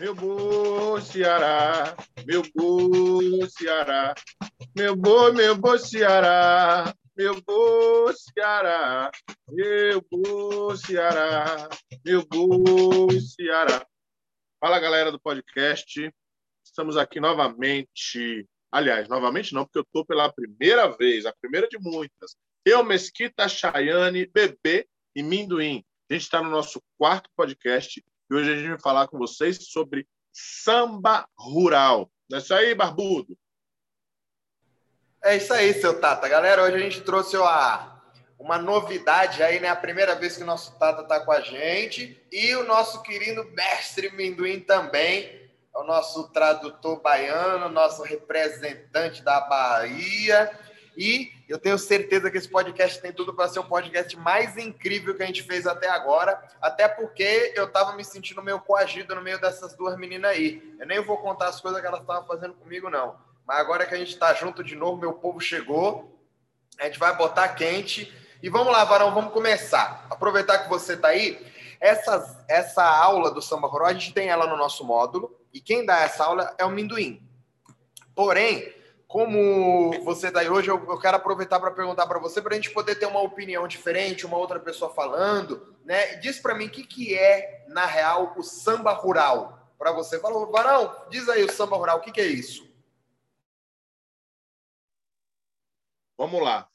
meu bom Ceará, meu bom Ceará, meu bom, meu bom Ceará, meu bom Ceará, meu bom Ceará, meu bom Ceará. Fala galera do podcast, estamos aqui novamente. Aliás, novamente não, porque eu estou pela primeira vez, a primeira de muitas. Eu, Mesquita, Chayane, Bebê e Minduim. A gente está no nosso quarto podcast hoje a gente vai falar com vocês sobre samba rural. É isso aí, Barbudo? É isso aí, seu Tata. Galera, hoje a gente trouxe uma, uma novidade aí, né? A primeira vez que o nosso Tata está com a gente e o nosso querido mestre Minduim também. É o nosso tradutor baiano, nosso representante da Bahia. E eu tenho certeza que esse podcast tem tudo para ser o podcast mais incrível que a gente fez até agora, até porque eu estava me sentindo meio coagido no meio dessas duas meninas aí. Eu nem vou contar as coisas que elas estavam fazendo comigo, não. Mas agora que a gente está junto de novo, meu povo chegou, a gente vai botar quente. E vamos lá, Varão, vamos começar. Aproveitar que você está aí, essa, essa aula do Samba Rural, a gente tem ela no nosso módulo, e quem dá essa aula é o Minduim. Porém, como você está aí hoje, eu, eu quero aproveitar para perguntar para você, para a gente poder ter uma opinião diferente, uma outra pessoa falando, né? Diz para mim o que, que é, na real, o samba rural. Para você, falou, Varão, diz aí o samba rural, o que, que é isso? Vamos lá.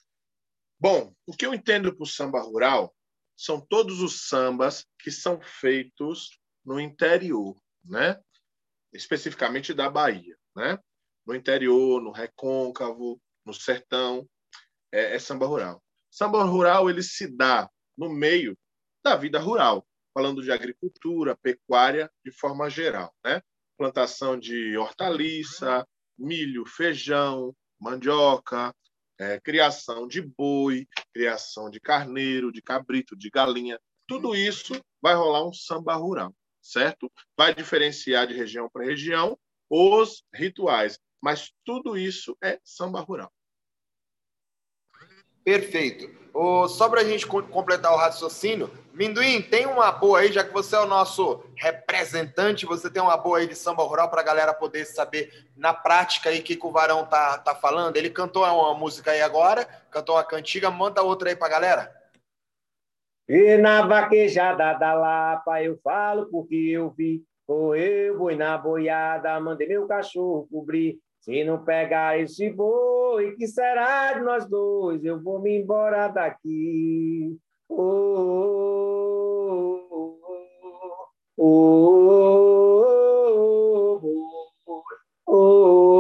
Bom, o que eu entendo por samba rural são todos os sambas que são feitos no interior, né? Especificamente da Bahia, né? No interior, no recôncavo, no sertão, é, é samba rural. Samba rural ele se dá no meio da vida rural, falando de agricultura, pecuária de forma geral, né? Plantação de hortaliça, milho, feijão, mandioca, é, criação de boi, criação de carneiro, de cabrito, de galinha, tudo isso vai rolar um samba rural, certo? Vai diferenciar de região para região os rituais. Mas tudo isso é samba rural. Perfeito. Oh, só para a gente completar o raciocínio, Minduim, tem uma boa aí, já que você é o nosso representante, você tem uma boa aí de samba rural para a galera poder saber na prática aí o que, que o Varão tá, tá falando. Ele cantou uma música aí agora, cantou uma cantiga, manda outra aí para a galera. E na vaquejada da Lapa eu falo porque eu vi, correu boi na boiada, mandei meu cachorro cobrir, se não pegar esse boi, que será de nós dois? Eu vou me embora daqui. Oh, oh, oh,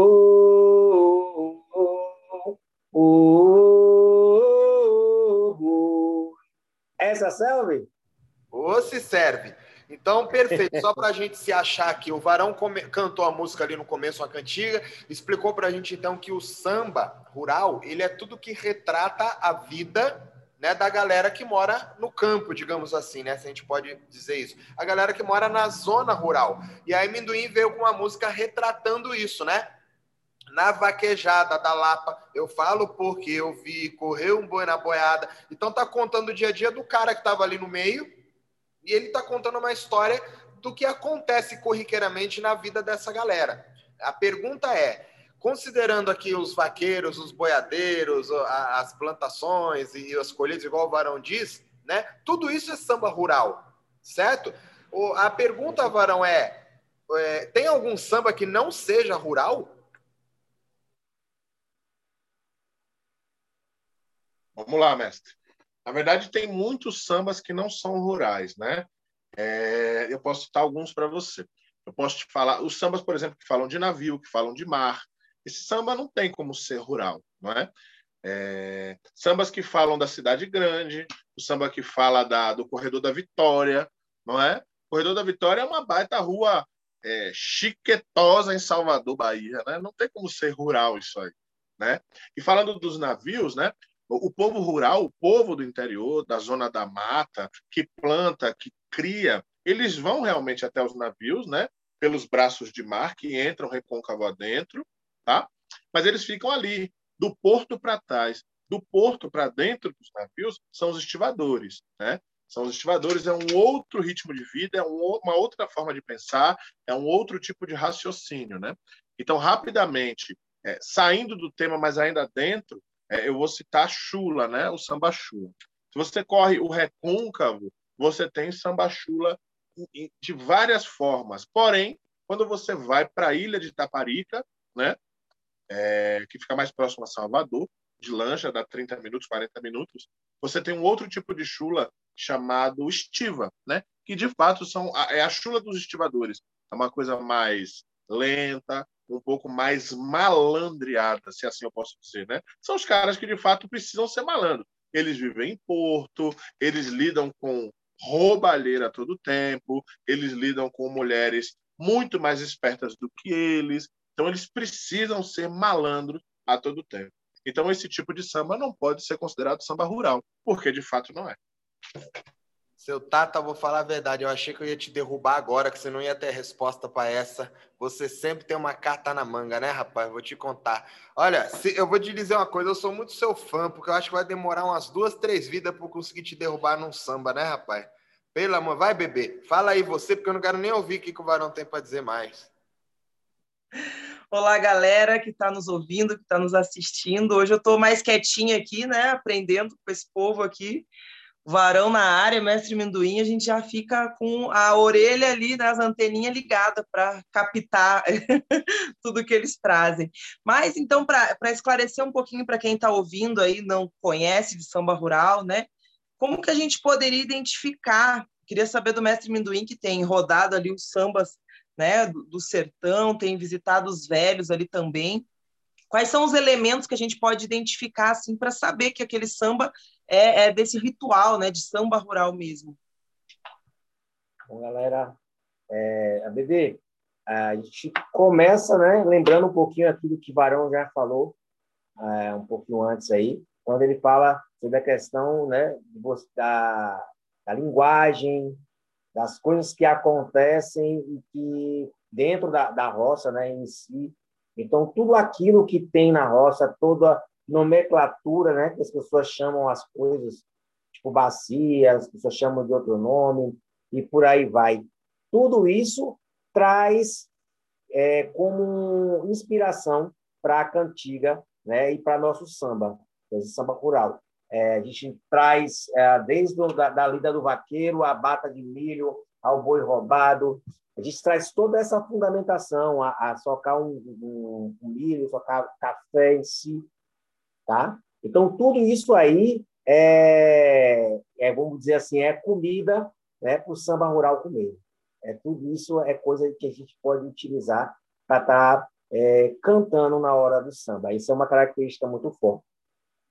oh, Essa serve? Ou se serve. Então, perfeito. Só para a gente se achar aqui, o Varão come... cantou a música ali no começo, uma cantiga, explicou para a gente então que o samba rural ele é tudo que retrata a vida né, da galera que mora no campo, digamos assim, né? Se a gente pode dizer isso. A galera que mora na zona rural. E aí Minduim veio com uma música retratando isso, né? Na vaquejada da Lapa, eu falo porque eu vi, correu um boi na boiada. Então tá contando o dia a dia do cara que estava ali no meio, e ele está contando uma história do que acontece corriqueiramente na vida dessa galera. A pergunta é: considerando aqui os vaqueiros, os boiadeiros, as plantações e as colheitas, igual o Varão diz, né? Tudo isso é samba rural, certo? A pergunta, Varão, é, é tem algum samba que não seja rural? Vamos lá, mestre. Na verdade, tem muitos sambas que não são rurais, né? É, eu posso citar alguns para você. Eu posso te falar, os sambas, por exemplo, que falam de navio, que falam de mar. Esse samba não tem como ser rural, não é? é sambas que falam da cidade grande, o samba que fala da, do Corredor da Vitória, não é? O Corredor da Vitória é uma baita rua é, chiquetosa em Salvador, Bahia, né? Não tem como ser rural isso aí, né? E falando dos navios, né? O povo rural, o povo do interior, da zona da mata, que planta, que cria, eles vão realmente até os navios, né? Pelos braços de mar que entram recôncavo adentro, tá? Mas eles ficam ali, do porto para trás. Do porto para dentro dos navios são os estivadores, né? São os estivadores, é um outro ritmo de vida, é uma outra forma de pensar, é um outro tipo de raciocínio, né? Então, rapidamente, é, saindo do tema, mas ainda dentro, é, eu vou citar chula, né? O samba chula. Se você corre o recôncavo, você tem samba chula de várias formas. Porém, quando você vai para a ilha de Taparica, né? É, que fica mais próximo a Salvador, de lancha, dá 30 minutos, 40 minutos, você tem um outro tipo de chula chamado estiva, né? que de fato são é a chula dos estivadores. É uma coisa mais lenta, um pouco mais malandreada, se assim eu posso dizer. Né? São os caras que de fato precisam ser malandros. Eles vivem em porto, eles lidam com roubalheira todo tempo, eles lidam com mulheres muito mais espertas do que eles, então eles precisam ser malandros a todo tempo. Então, esse tipo de samba não pode ser considerado samba rural, porque de fato não é. Seu Tata, vou falar a verdade, eu achei que eu ia te derrubar agora, que você não ia ter resposta para essa. Você sempre tem uma carta na manga, né, rapaz? Vou te contar. Olha, se, eu vou te dizer uma coisa, eu sou muito seu fã, porque eu acho que vai demorar umas duas, três vidas para eu conseguir te derrubar num samba, né, rapaz? Pelo amor, vai, bebê. Fala aí você, porque eu não quero nem ouvir o que, o Varão tem para dizer mais. Olá, galera que está nos ouvindo, que está nos assistindo. Hoje eu estou mais quietinha aqui, né? Aprendendo com esse povo aqui. Varão na área, mestre Minduim, a gente já fica com a orelha ali, né, as anteninhas ligadas para captar tudo que eles trazem. Mas, então, para esclarecer um pouquinho para quem está ouvindo aí, não conhece de samba rural, né? Como que a gente poderia identificar? Queria saber do mestre Minduim, que tem rodado ali os sambas né, do, do sertão, tem visitado os velhos ali também. Quais são os elementos que a gente pode identificar assim para saber que aquele samba é, é, desse ritual, né, de samba rural mesmo? Bom, galera, é, a Bebê, a gente começa, né, lembrando um pouquinho aqui do que Varão já falou é, um pouquinho antes aí, quando ele fala sobre a questão, né, da, da linguagem, das coisas que acontecem e que dentro da, da roça, né, em si. Então, tudo aquilo que tem na roça, toda nomenclatura, né, que as pessoas chamam as coisas, tipo bacia, as pessoas chamam de outro nome, e por aí vai. Tudo isso traz é, como inspiração para a cantiga né, e para nosso samba, esse samba rural. É, a gente traz é, desde o, da, da lida do vaqueiro, a bata de milho, ao boi roubado. A gente traz toda essa fundamentação, a, a socar um, um, um milho, socar café em si. Tá? Então, tudo isso aí é, é vamos dizer assim, é comida né, para o samba rural comer. É, tudo isso é coisa que a gente pode utilizar para estar tá, é, cantando na hora do samba. Isso é uma característica muito forte.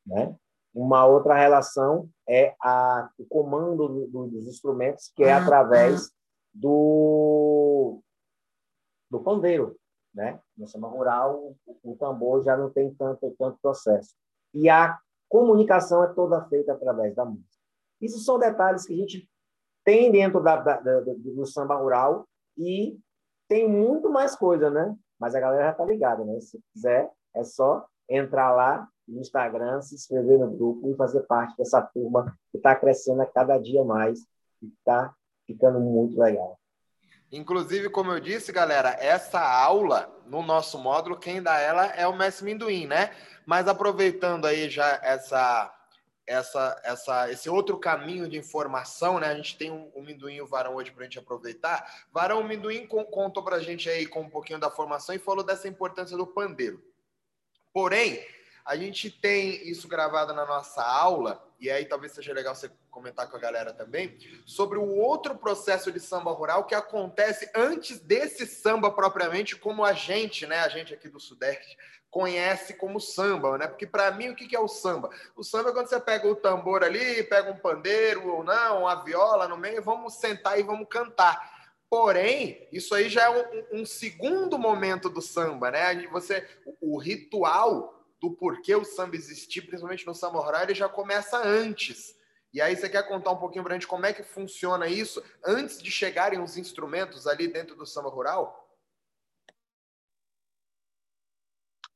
Né? Uma outra relação é a, o comando do, dos instrumentos, que é uhum. através do, do pandeiro. Né? No samba rural, o, o tambor já não tem tanto, tanto processo. E a comunicação é toda feita através da música. Isso são detalhes que a gente tem dentro da, da, da, do samba rural e tem muito mais coisa, né? Mas a galera já está ligada, né? Se quiser, é só entrar lá no Instagram, se inscrever no grupo e fazer parte dessa turma que está crescendo a cada dia mais e está ficando muito legal. Inclusive, como eu disse, galera, essa aula no nosso módulo, quem dá ela é o Mestre Minduim, né? Mas aproveitando aí já essa, essa, essa, esse outro caminho de informação, né? A gente tem um, um Minduim e o Varão hoje para a gente aproveitar. Varão, o Minduim contou para a gente aí com um pouquinho da formação e falou dessa importância do pandeiro. Porém, a gente tem isso gravado na nossa aula, e aí talvez seja legal você comentar com a galera também, sobre o outro processo de samba rural que acontece antes desse samba propriamente, como a gente, né, a gente aqui do Sudeste, conhece como samba, né? Porque para mim o que é o samba? O samba é quando você pega o tambor ali, pega um pandeiro ou não, uma viola no meio, vamos sentar e vamos cantar. Porém, isso aí já é um, um segundo momento do samba, né? Você, o ritual do porquê o samba existir, principalmente no samba rural, ele já começa antes. E aí você quer contar um pouquinho para a gente como é que funciona isso antes de chegarem os instrumentos ali dentro do samba rural?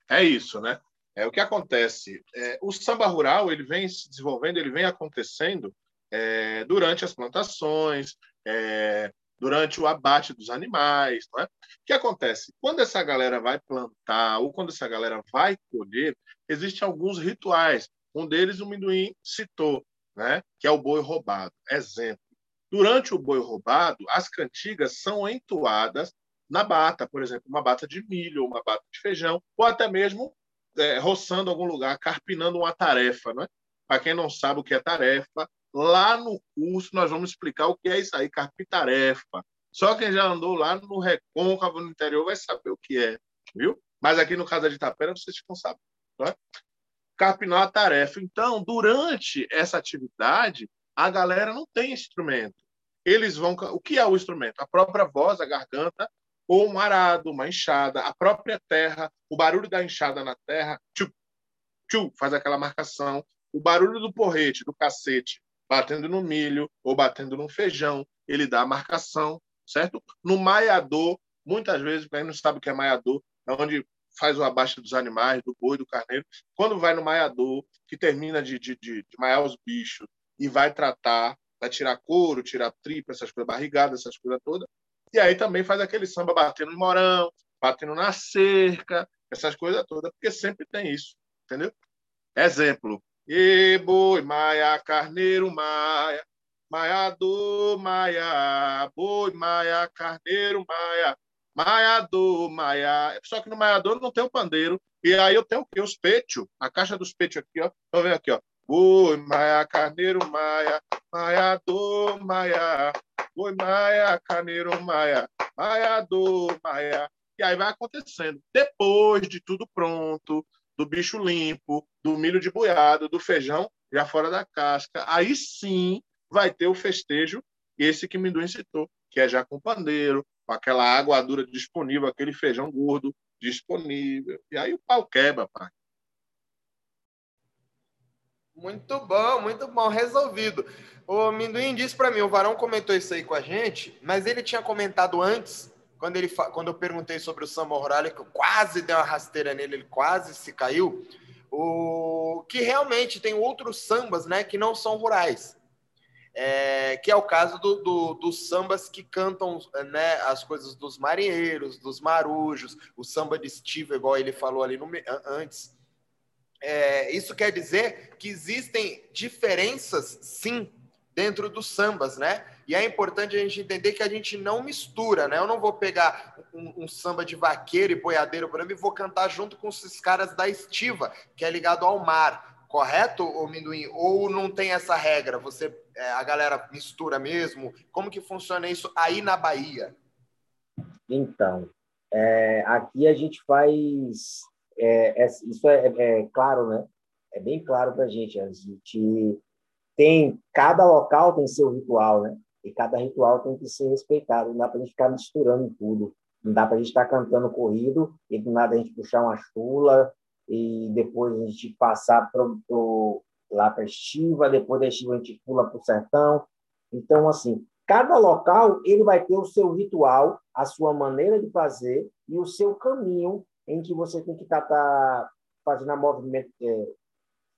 É isso, né? É o que acontece. É, o samba rural ele vem se desenvolvendo, ele vem acontecendo é, durante as plantações, é, durante o abate dos animais. Não é? O que acontece? Quando essa galera vai plantar ou quando essa galera vai colher, existem alguns rituais. Um deles o Minduim citou, né? que é o boi roubado. Exemplo. Durante o boi roubado, as cantigas são entoadas na bata, por exemplo, uma bata de milho, uma bata de feijão, ou até mesmo é, roçando algum lugar, carpinando uma tarefa. Né? Para quem não sabe o que é tarefa, lá no curso nós vamos explicar o que é isso aí, carpitarefa. Só quem já andou lá no recôncavo, no interior, vai saber o que é, viu? Mas aqui no caso de Itapera, vocês ficam sabendo. Né? Carpinar a tarefa. Então, durante essa atividade, a galera não tem instrumento. Eles vão. O que é o instrumento? A própria voz, a garganta, ou um arado, uma enxada, a própria terra, o barulho da enxada na terra, tchu, tchu, faz aquela marcação, o barulho do porrete, do cacete, batendo no milho ou batendo no feijão, ele dá a marcação, certo? No maiador, muitas vezes, quem não sabe o que é maiador, é onde faz o abate dos animais, do boi, do carneiro. Quando vai no maiador, que termina de, de, de, de maiar os bichos e vai tratar, vai tirar couro, tirar tripa, essas coisas, barrigadas, essas coisas todas. E aí também faz aquele samba batendo no morão, batendo na cerca, essas coisas todas, porque sempre tem isso, entendeu? Exemplo, e boi, maia, carneiro, maia, maiador, maia, boi, maia, carneiro, maia, maiador, maia. Só que no maiador não tem o pandeiro. E aí eu tenho o quê? Os peitos, a caixa dos peitos aqui, ó. Tô vendo aqui, ó. Boi, maia, carneiro, maia, maiador, maia, boi, maia, carneiro, maia, maiador, maia. E aí vai acontecendo. Depois de tudo pronto, do bicho limpo, do milho de boiado, do feijão já fora da casca. Aí sim vai ter o festejo, esse que Minduim citou, que é já com pandeiro, com aquela água dura disponível, aquele feijão gordo disponível. E aí o pau quebra, pai. Muito bom, muito bom, resolvido. O Minduim disse para mim, o Varão comentou isso aí com a gente, mas ele tinha comentado antes quando, ele, quando eu perguntei sobre o samba rural, que eu quase dei uma rasteira nele, ele quase se caiu, o, que realmente tem outros sambas né, que não são rurais. É, que é o caso do, do, dos sambas que cantam né, as coisas dos marinheiros, dos marujos, o samba de estiva, igual ele falou ali no, antes. É, isso quer dizer que existem diferenças, sim, dentro dos sambas, né? E é importante a gente entender que a gente não mistura, né? Eu não vou pegar um, um samba de vaqueiro e boiadeiro para mim e vou cantar junto com esses caras da estiva, que é ligado ao mar, correto, ô Minduim? Ou não tem essa regra? Você, é, a galera mistura mesmo? Como que funciona isso aí na Bahia? Então, é, aqui a gente faz... É, é isso é, é claro, né? É bem claro para a gente. A gente tem cada local tem seu ritual, né? E cada ritual tem que ser respeitado. Não dá para a gente ficar misturando tudo. Não dá para a gente estar cantando corrido e do nada a gente puxar uma chula e depois a gente passar pro, pro, lá para a estiva, depois da estiva a gente pula para o sertão. Então, assim, cada local ele vai ter o seu ritual, a sua maneira de fazer e o seu caminho em que você tem que estar tá, tá fazendo a movimento, é,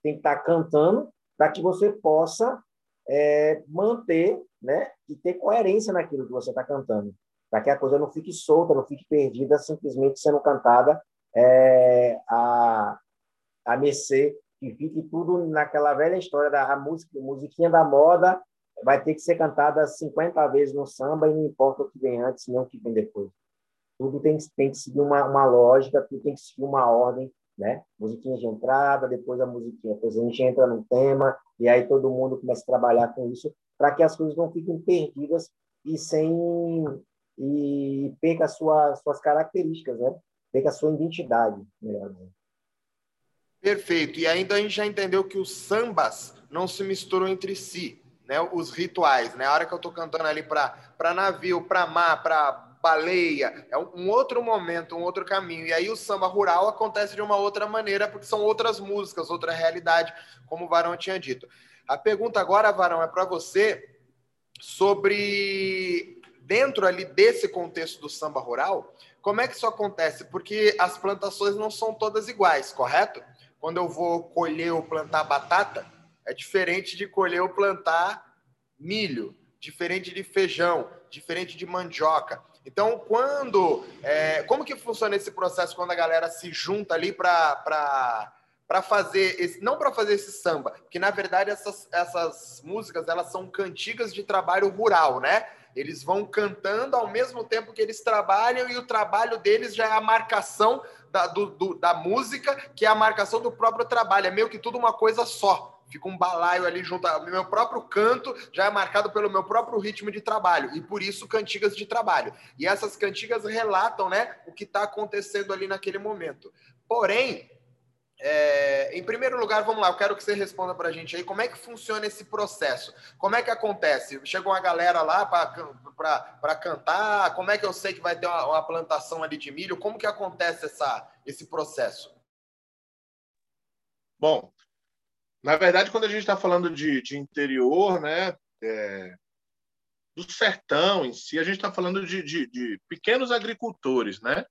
tem que estar tá cantando para que você possa é, manter né, e ter coerência naquilo que você está cantando, para que a coisa não fique solta, não fique perdida, simplesmente sendo cantada é, a, a mercê, que fique tudo naquela velha história da música, musiquinha da moda, vai ter que ser cantada 50 vezes no samba e não importa o que vem antes, nem o que vem depois. Tudo tem, tem que seguir uma, uma lógica, tudo tem que seguir uma ordem né? Musiquinha de entrada, depois a musiquinha, depois a gente entra no tema e aí todo mundo começa a trabalhar com isso para que as coisas não fiquem perdidas e sem e perca sua, suas características, né? Perca a sua identidade, melhor Perfeito. E ainda a gente já entendeu que os sambas não se misturam entre si, né? Os rituais, né? A hora que eu estou cantando ali para navio, para mar, para baleia, é um outro momento, um outro caminho. E aí o samba rural acontece de uma outra maneira, porque são outras músicas, outra realidade, como o Varão tinha dito. A pergunta agora, Varão, é para você sobre dentro ali desse contexto do samba rural, como é que isso acontece? Porque as plantações não são todas iguais, correto? Quando eu vou colher ou plantar batata, é diferente de colher ou plantar milho, diferente de feijão, diferente de mandioca. Então, quando. É, como que funciona esse processo quando a galera se junta ali para para fazer esse, não para fazer esse samba, que na verdade essas, essas músicas elas são cantigas de trabalho rural, né? Eles vão cantando ao mesmo tempo que eles trabalham e o trabalho deles já é a marcação da, do, do, da música, que é a marcação do próprio trabalho. É meio que tudo uma coisa só fica um balaio ali junto. O meu próprio canto já é marcado pelo meu próprio ritmo de trabalho, e por isso cantigas de trabalho. E essas cantigas relatam né, o que está acontecendo ali naquele momento. Porém, é, em primeiro lugar, vamos lá, eu quero que você responda para a gente aí como é que funciona esse processo. Como é que acontece? Chegou uma galera lá para cantar, como é que eu sei que vai ter uma, uma, plantação ali de milho? Como que acontece essa, esse processo? Bom, na verdade, quando a gente está falando de, de, interior, né, é, do sertão em si, a gente está falando de, de, de, pequenos agricultores, né,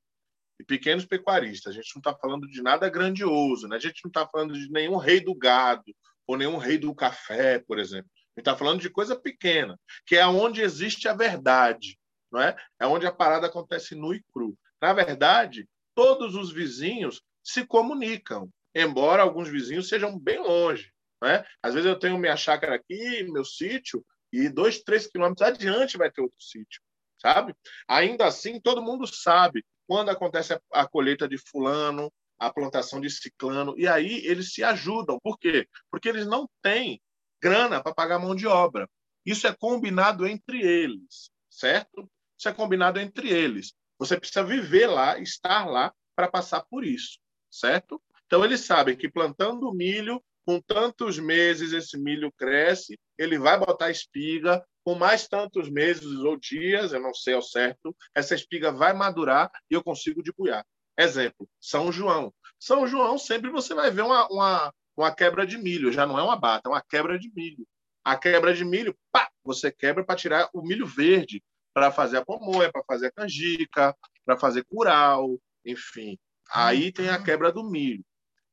e pequenos pecuaristas. A gente não está falando de nada grandioso, né? A gente não está falando de nenhum rei do gado ou nenhum rei do café, por exemplo. A gente está falando de coisa pequena, que é onde existe a verdade, não é? É onde a parada acontece nu e cru. Na verdade, todos os vizinhos se comunicam embora alguns vizinhos sejam bem longe. Né? Às vezes eu tenho minha chácara aqui, meu sítio, e dois, três quilômetros adiante vai ter outro sítio, sabe? Ainda assim, todo mundo sabe quando acontece a, a colheita de fulano, a plantação de ciclano, e aí eles se ajudam. Por quê? Porque eles não têm grana para pagar mão de obra. Isso é combinado entre eles, certo? Isso é combinado entre eles. Você precisa viver lá, estar lá para passar por isso, certo? Então, eles sabem que plantando milho, com tantos meses esse milho cresce, ele vai botar espiga, com mais tantos meses ou dias, eu não sei ao certo, essa espiga vai madurar e eu consigo debuiar. Exemplo, São João. São João sempre você vai ver uma, uma, uma quebra de milho, já não é uma bata, é uma quebra de milho. A quebra de milho, pá, você quebra para tirar o milho verde, para fazer a pamonha, para fazer a canjica, para fazer curau, enfim. Aí tem a quebra do milho.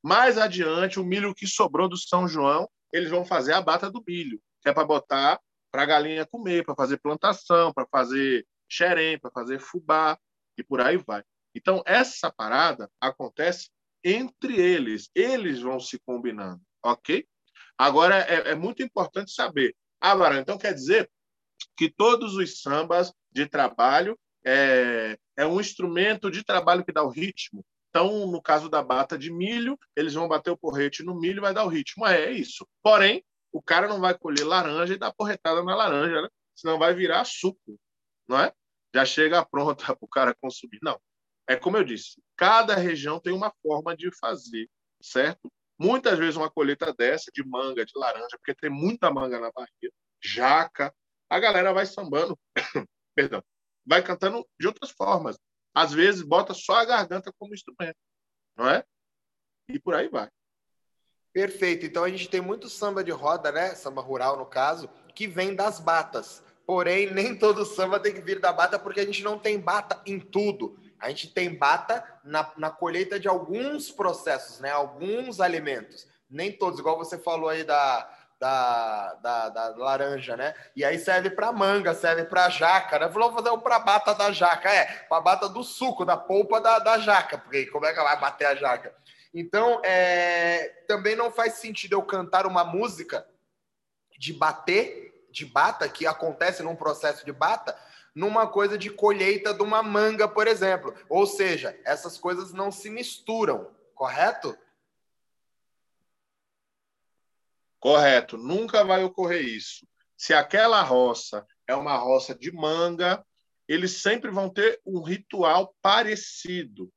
Mais adiante, o milho que sobrou do São João, eles vão fazer a bata do milho, que é para botar para a galinha comer, para fazer plantação, para fazer xerém, para fazer fubá e por aí vai. Então, essa parada acontece entre eles. Eles vão se combinando, ok? Agora, é, é muito importante saber. Ah, Varão, então quer dizer que todos os sambas de trabalho é, é um instrumento de trabalho que dá o ritmo? Então, no caso da bata de milho, eles vão bater o porrete no milho e vai dar o ritmo. É, é isso. Porém, o cara não vai colher laranja e dar porretada na laranja, né? Senão vai virar suco, não é? Já chega pronta para o cara consumir. Não. É como eu disse, cada região tem uma forma de fazer, certo? Muitas vezes uma colheita dessa, de manga, de laranja, porque tem muita manga na Bahia, jaca, a galera vai sambando, perdão, vai cantando de outras formas às vezes bota só a garganta como instrumento, não é? E por aí vai. Perfeito. Então a gente tem muito samba de roda, né? Samba rural, no caso, que vem das batas. Porém, nem todo samba tem que vir da bata, porque a gente não tem bata em tudo. A gente tem bata na, na colheita de alguns processos, né? Alguns alimentos. Nem todos, igual você falou aí da, da, da, da laranja, né? E aí serve para manga, serve para jaca, né? Vamos fazer o para bata da jaca, é, para bata do suco, da polpa da, da jaca, porque como é que vai bater a jaca? Então, é, também não faz sentido eu cantar uma música de bater, de bata, que acontece num processo de bata, numa coisa de colheita de uma manga, por exemplo. Ou seja, essas coisas não se misturam, correto? Correto, nunca vai ocorrer isso. Se aquela roça é uma roça de manga, eles sempre vão ter um ritual parecido.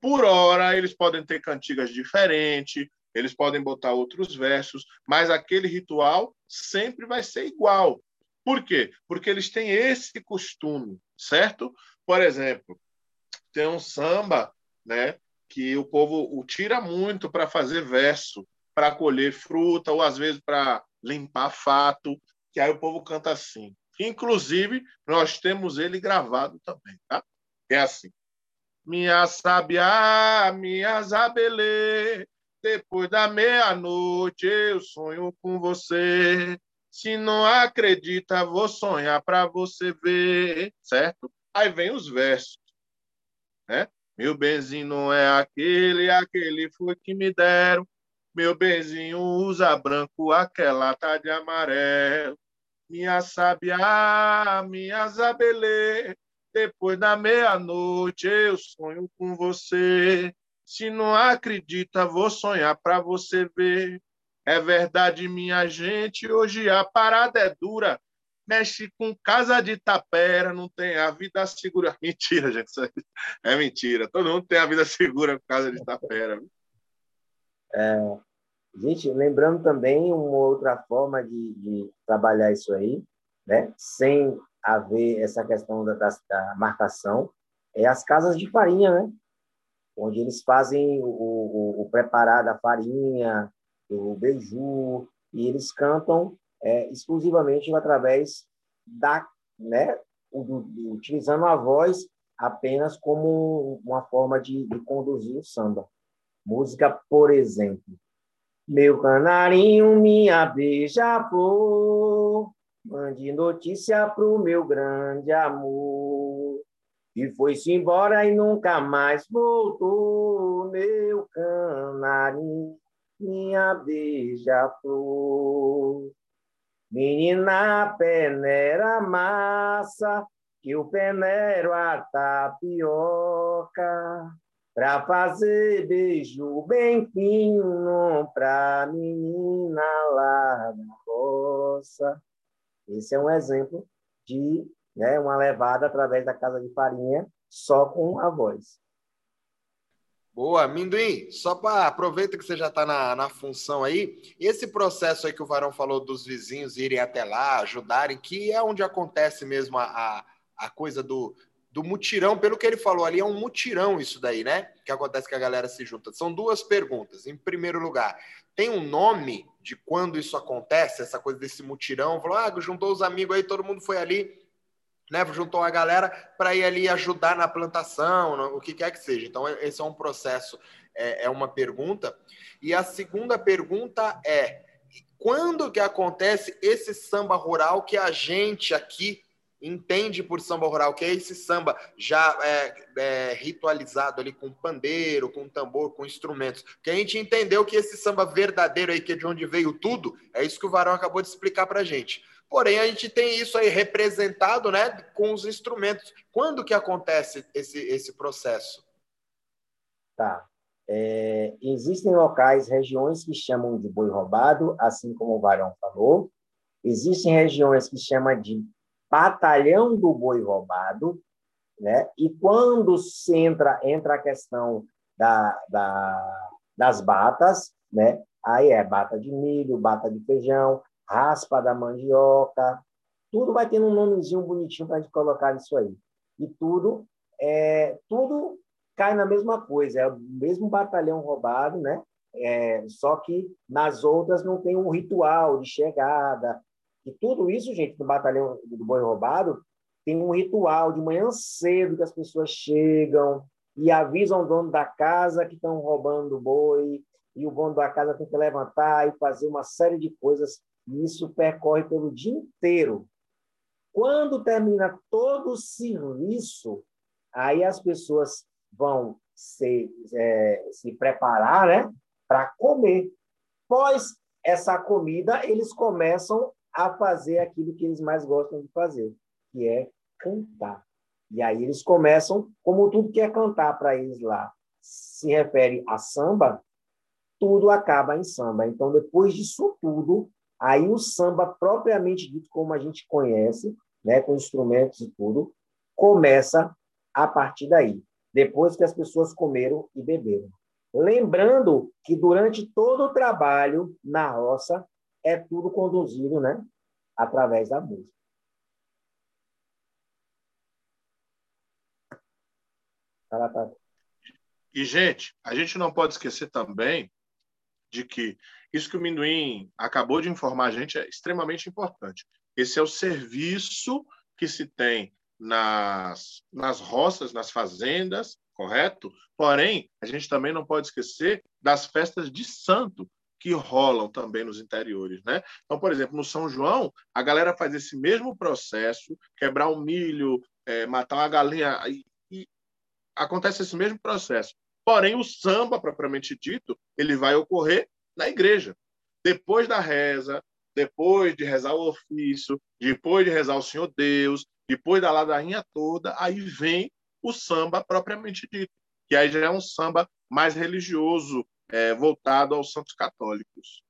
Por hora, eles podem ter cantigas diferentes, eles podem botar outros versos, mas aquele ritual sempre vai ser igual. Por quê? Porque eles têm esse costume, certo? Por exemplo, tem um samba, né, que o povo o tira muito para fazer verso para colher fruta ou às vezes para limpar fato, que aí o povo canta assim. Inclusive, nós temos ele gravado também, tá? É assim. Minha sabiá, minha zabelê, depois da meia-noite eu sonho com você. Se não acredita, vou sonhar para você ver, certo? Aí vem os versos, né? Meu benzinho não é aquele, aquele foi que me deram. Meu benzinho usa branco, aquela tá de amarelo. Minha sabiá, minha zabelê, depois da meia-noite eu sonho com você. Se não acredita, vou sonhar para você ver. É verdade, minha gente, hoje a parada é dura. Mexe com casa de tapera, não tem a vida segura. Mentira, gente. É mentira. Todo mundo tem a vida segura com casa de tapera. É, gente, lembrando também uma outra forma de, de, trabalhar isso aí, né? sem haver essa questão da, da, da marcação, é as casas de farinha, né? onde eles fazem o, o, o preparar da farinha, o beiju, e eles cantam é, exclusivamente através da, né, utilizando a voz apenas como uma forma de, de conduzir o samba. Música, por exemplo, meu canarinho, minha beija-flor, mande notícia pro meu grande amor. E foi-se embora e nunca mais voltou, meu canarinho, minha beija-flor. Menina, peneira massa, que eu peneiro a tapioca, pra fazer beijo bem fino pra menina lá da roça. Esse é um exemplo de né, uma levada através da casa de farinha, só com a voz. Boa, Minduim, só para aproveita que você já está na, na função aí, esse processo aí que o Varão falou dos vizinhos irem até lá, ajudarem, que é onde acontece mesmo a, a, a coisa do, do mutirão, pelo que ele falou ali, é um mutirão isso daí, né? Que acontece que a galera se junta. São duas perguntas. Em primeiro lugar, tem um nome de quando isso acontece, essa coisa desse mutirão? Falou, ah, juntou os amigos aí, todo mundo foi ali né, juntou a galera para ir ali ajudar na plantação, o que quer que seja. Então, esse é um processo, é, é uma pergunta. E a segunda pergunta é: quando que acontece esse samba rural que a gente aqui entende por samba rural, que é esse samba já é, é, ritualizado ali com pandeiro, com tambor, com instrumentos. Que a gente entendeu que esse samba verdadeiro aí, que é de onde veio tudo, é isso que o Varão acabou de explicar para gente. Porém, a gente tem isso aí representado né, com os instrumentos. Quando que acontece esse, esse processo? Tá. É, existem locais, regiões que chamam de boi roubado, assim como o Varão falou. Existem regiões que chamam de batalhão do boi roubado, né? E quando se entra, entra a questão da, da, das batas, né? Aí é bata de milho, bata de feijão, raspa da mandioca, tudo vai tendo um nomezinho bonitinho para a gente colocar isso aí. E tudo é tudo cai na mesma coisa, é o mesmo batalhão roubado, né? É, só que nas outras não tem um ritual de chegada. E tudo isso, gente, no batalhão do boi roubado, tem um ritual de manhã cedo que as pessoas chegam e avisam o dono da casa que estão roubando o boi, e o dono da casa tem que levantar e fazer uma série de coisas e isso percorre pelo dia inteiro. Quando termina todo o serviço, aí as pessoas vão se, é, se preparar né, para comer. Após essa comida, eles começam a fazer aquilo que eles mais gostam de fazer, que é cantar. E aí eles começam, como tudo que é cantar para eles lá se refere a samba, tudo acaba em samba. Então, depois disso tudo, Aí o samba, propriamente dito, como a gente conhece, né, com instrumentos e tudo, começa a partir daí, depois que as pessoas comeram e beberam. Lembrando que durante todo o trabalho na roça é tudo conduzido né, através da música. E, gente, a gente não pode esquecer também de que isso que o Minduim acabou de informar a gente é extremamente importante. Esse é o serviço que se tem nas, nas roças, nas fazendas, correto? Porém, a gente também não pode esquecer das festas de santo, que rolam também nos interiores, né? Então, por exemplo, no São João, a galera faz esse mesmo processo, quebrar um milho, é, matar uma galinha, e, e acontece esse mesmo processo. Porém, o samba, propriamente dito, ele vai ocorrer na igreja. Depois da reza, depois de rezar o ofício, depois de rezar o Senhor Deus, depois da ladainha toda, aí vem o samba propriamente dito, que aí já é um samba mais religioso, é, voltado aos santos católicos.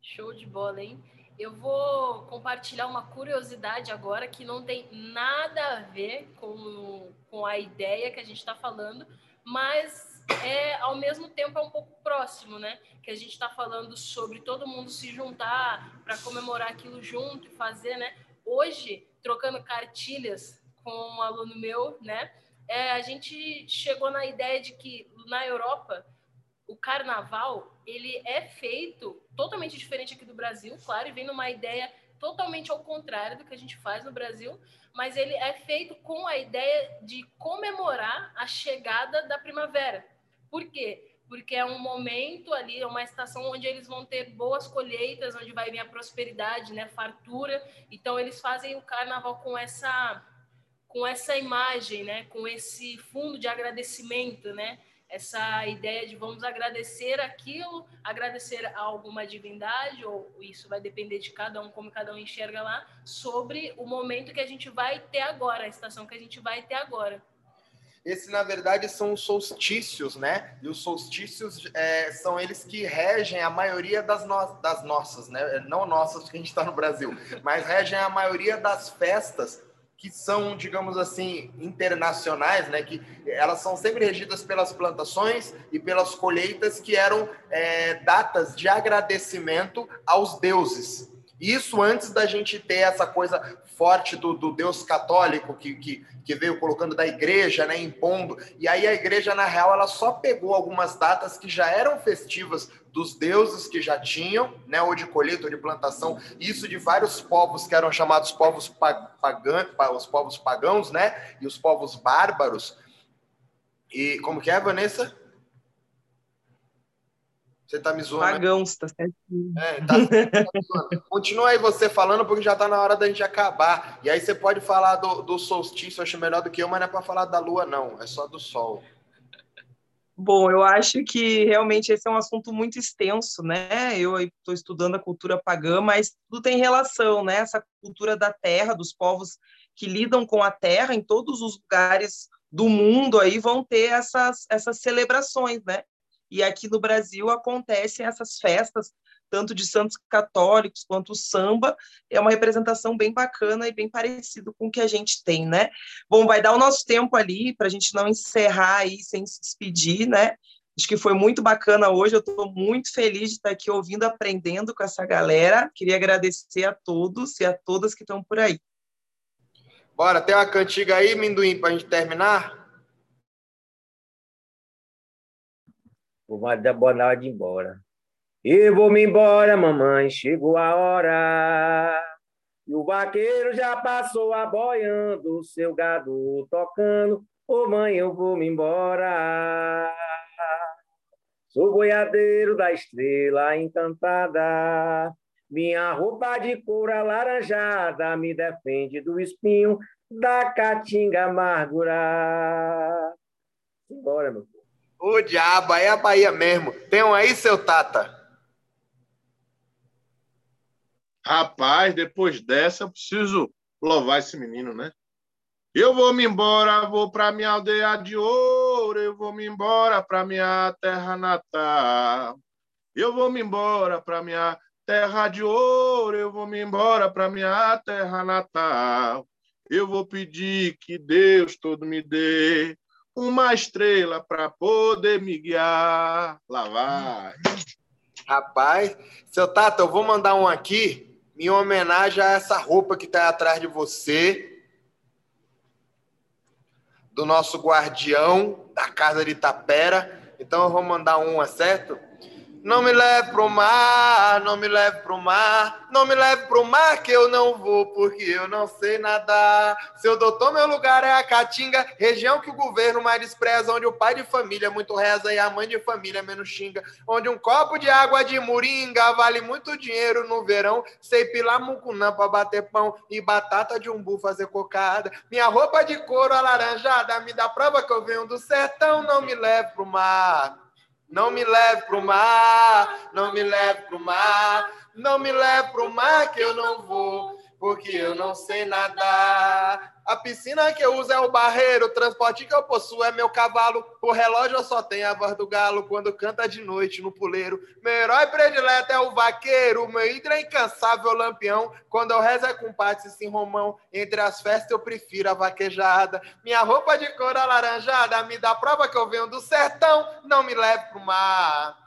Show de bola, hein? Eu vou compartilhar uma curiosidade agora que não tem nada a ver com, com a ideia que a gente está falando, mas é ao mesmo tempo é um pouco próximo, né? Que a gente está falando sobre todo mundo se juntar para comemorar aquilo junto e fazer, né? Hoje, trocando cartilhas com um aluno meu, né? É, a gente chegou na ideia de que na Europa o carnaval ele é feito totalmente diferente aqui do Brasil, claro, e vem numa ideia totalmente ao contrário do que a gente faz no Brasil, mas ele é feito com a ideia de comemorar a chegada da primavera. Por quê? Porque é um momento ali, é uma estação onde eles vão ter boas colheitas, onde vai vir a prosperidade, né, fartura. Então eles fazem o carnaval com essa com essa imagem, né, com esse fundo de agradecimento, né? Essa ideia de vamos agradecer aquilo, agradecer a alguma divindade, ou isso vai depender de cada um, como cada um enxerga lá, sobre o momento que a gente vai ter agora, a estação que a gente vai ter agora. Esse, na verdade, são os solstícios, né? E os solstícios é, são eles que regem a maioria das, no das nossas, né? Não nossas, porque a gente está no Brasil, mas regem a maioria das festas que são, digamos assim, internacionais, né? Que elas são sempre regidas pelas plantações e pelas colheitas que eram é, datas de agradecimento aos deuses. Isso antes da gente ter essa coisa forte do, do Deus católico que, que, que, veio colocando da igreja, né, impondo. E aí a igreja, na real, ela só pegou algumas datas que já eram festivas dos deuses que já tinham, né, ou de colheita ou de plantação, isso de vários povos que eram chamados povos pagãos, os povos pagãos, né, e os povos bárbaros. E como que é, Vanessa? Você tá me zoando. Pagãos, tá certinho. É, tá, tá Continua aí você falando, porque já tá na hora da gente acabar. E aí você pode falar do, do solstício, acho melhor do que eu, mas não é para falar da lua, não. É só do sol. Bom, eu acho que realmente esse é um assunto muito extenso, né? Eu estou estudando a cultura pagã, mas tudo tem relação, né? Essa cultura da terra, dos povos que lidam com a terra em todos os lugares do mundo aí vão ter essas, essas celebrações, né? E aqui no Brasil acontecem essas festas, tanto de santos católicos quanto o samba, é uma representação bem bacana e bem parecido com o que a gente tem, né? Bom, vai dar o nosso tempo ali para a gente não encerrar aí sem se despedir, né? Acho que foi muito bacana hoje, eu estou muito feliz de estar aqui ouvindo, aprendendo com essa galera. Queria agradecer a todos e a todas que estão por aí. Bora, tem uma cantiga aí, Minduim, para a gente terminar? O marido da Bonal de ir embora. Eu vou me embora, mamãe, chegou a hora. E o vaqueiro já passou aboiando, seu gado tocando. Ô mãe, eu vou me embora. Sou boiadeiro da estrela encantada. Minha roupa de couro alaranjada me defende do espinho da caatinga amargura. Bora, meu o diabo, é a Bahia mesmo. Tem um aí, seu Tata? Rapaz, depois dessa eu preciso louvar esse menino, né? Eu vou me embora, vou para minha aldeia de ouro, eu vou me embora para minha terra natal. Eu vou me embora para minha terra de ouro, eu vou me embora para minha terra natal. Eu vou pedir que Deus todo me dê uma estrela para poder me guiar. Lá vai. Rapaz, seu Tato, eu vou mandar um aqui em homenagem a essa roupa que está atrás de você, do nosso guardião da casa de Itapera. Então eu vou mandar uma, certo? Não me leve pro mar, não me leve pro mar, não me leve pro mar que eu não vou, porque eu não sei nadar. Seu doutor, meu lugar é a Caatinga, região que o governo mais despreza, onde o pai de família muito reza e a mãe de família menos xinga, onde um copo de água de moringa vale muito dinheiro no verão, sei pilar mucunã pra bater pão e batata de umbu fazer cocada. Minha roupa de couro alaranjada me dá prova que eu venho do sertão, não me leve pro mar. Não me leve pro mar, não me leve pro mar, não me leve pro mar que eu não vou, porque eu não sei nadar. A piscina que eu uso é o barreiro, o transporte que eu possuo é meu cavalo. O relógio só tenho a voz do galo quando canta de noite no puleiro. Meu herói predileto é o vaqueiro, meu hidra é incansável lampião. Quando eu rezo é com pátio sim romão. Entre as festas eu prefiro a vaquejada. Minha roupa de cor alaranjada me dá prova que eu venho do sertão. Não me leve pro mar.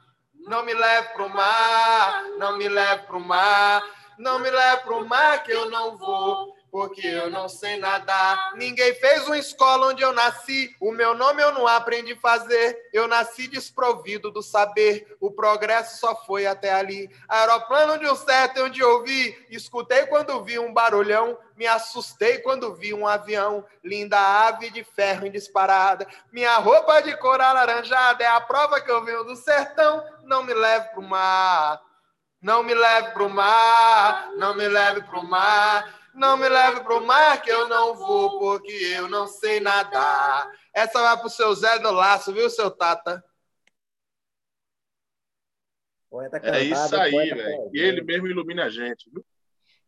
Não me leve pro mar, não me leve pro mar, não me leve pro mar que eu não vou porque eu não sei nadar. Ninguém fez uma escola onde eu nasci, o meu nome eu não aprendi a fazer. Eu nasci desprovido do saber, o progresso só foi até ali. Aeroplano de um certo onde eu vi, escutei quando vi um barulhão, me assustei quando vi um avião, linda ave de ferro em disparada. Minha roupa de cor alaranjada é a prova que eu venho do sertão, não me leve pro mar. Não me leve pro mar, não me leve pro mar. Não me leve pro mar que eu não vou, porque eu não sei nadar. Essa vai pro seu Zé do Laço, viu, seu Tata? Poeta é isso aí, velho. E ele mesmo ilumina a gente, viu?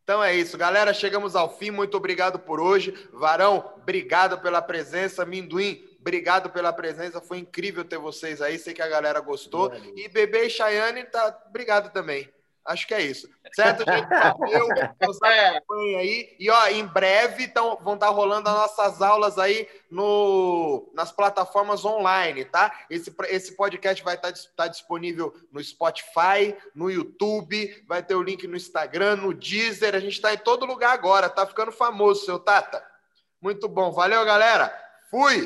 Então é isso, galera. Chegamos ao fim. Muito obrigado por hoje. Varão, obrigado pela presença. Minduim, obrigado pela presença. Foi incrível ter vocês aí. Sei que a galera gostou. E Bebê e Chayane, tá... obrigado também. Acho que é isso. Certo, gente? Valeu. Aí. E, ó, em breve tão, vão estar tá rolando as nossas aulas aí no, nas plataformas online, tá? Esse, esse podcast vai estar tá, tá disponível no Spotify, no YouTube, vai ter o link no Instagram, no Deezer. A gente está em todo lugar agora. Tá ficando famoso, seu Tata. Muito bom. Valeu, galera. Fui!